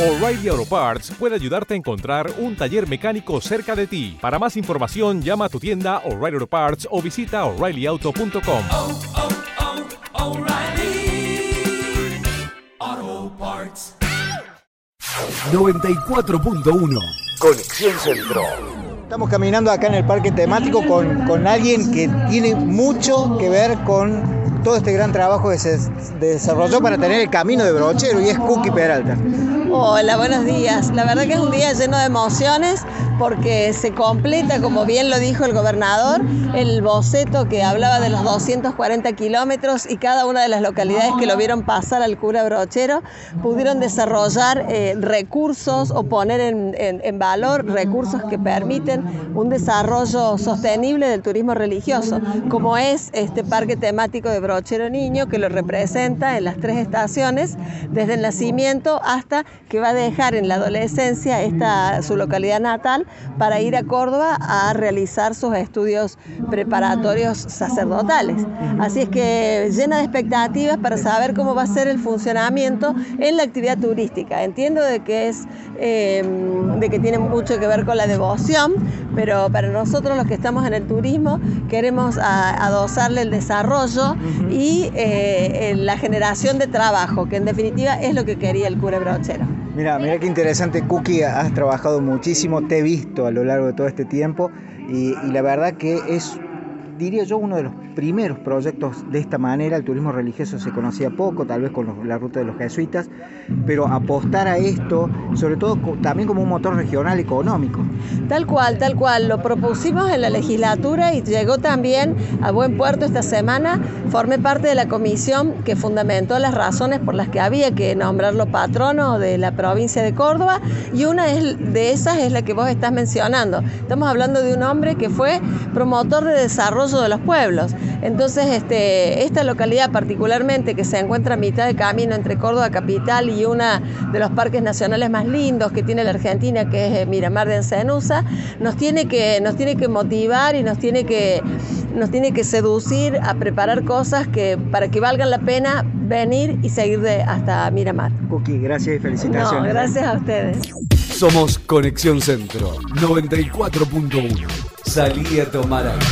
O'Reilly Auto Parts puede ayudarte a encontrar un taller mecánico cerca de ti. Para más información, llama a tu tienda O'Reilly Auto Parts o visita oreillyauto.com. oh, oh, Parts. 94.1 Conexión Centro. Estamos caminando acá en el parque temático con, con alguien que tiene mucho que ver con todo este gran trabajo que se desarrolló para tener el camino de brochero y es Cookie Peralta. Hola, buenos días. La verdad que es un día lleno de emociones porque se completa, como bien lo dijo el gobernador, el boceto que hablaba de los 240 kilómetros y cada una de las localidades que lo vieron pasar al cura brochero pudieron desarrollar eh, recursos o poner en, en, en valor recursos que permiten un desarrollo sostenible del turismo religioso, como es este parque temático de Brochero Niño que lo representa en las tres estaciones, desde el nacimiento hasta que va a dejar en la adolescencia esta, su localidad natal para ir a Córdoba a realizar sus estudios preparatorios sacerdotales. Así es que llena de expectativas para saber cómo va a ser el funcionamiento en la actividad turística. Entiendo de que es eh, de que tiene mucho que ver con la devoción, pero para nosotros los que estamos en el turismo queremos adosarle el desarrollo y eh, la generación de trabajo, que en definitiva es lo que quería el cura brochero. Mira, mira qué interesante, Cookie, has trabajado muchísimo, te he visto a lo largo de todo este tiempo y, y la verdad que es, diría yo, uno de los primeros proyectos de esta manera. El turismo religioso se conocía poco, tal vez con la ruta de los jesuitas, pero apostar a esto, sobre todo también como un motor regional económico. Tal cual, tal cual. Lo propusimos en la legislatura y llegó también a buen puerto esta semana. Formé parte de la comisión que fundamentó las razones por las que había que nombrarlo patrono de la provincia de Córdoba y una de esas es la que vos estás mencionando. Estamos hablando de un hombre que fue promotor de desarrollo de los pueblos. Entonces, este, esta localidad particularmente que se encuentra a mitad de camino entre Córdoba capital y una de los parques nacionales más lindos que tiene la Argentina, que es eh, Miramar de Encenusa, nos tiene que, nos tiene que motivar y nos tiene que, nos tiene que seducir a preparar cosas que, para que valgan la pena venir y seguir de, hasta Miramar. Cookie, gracias y felicitaciones. No, gracias a ustedes. Somos Conexión Centro 94.1. Salí a tomar aire.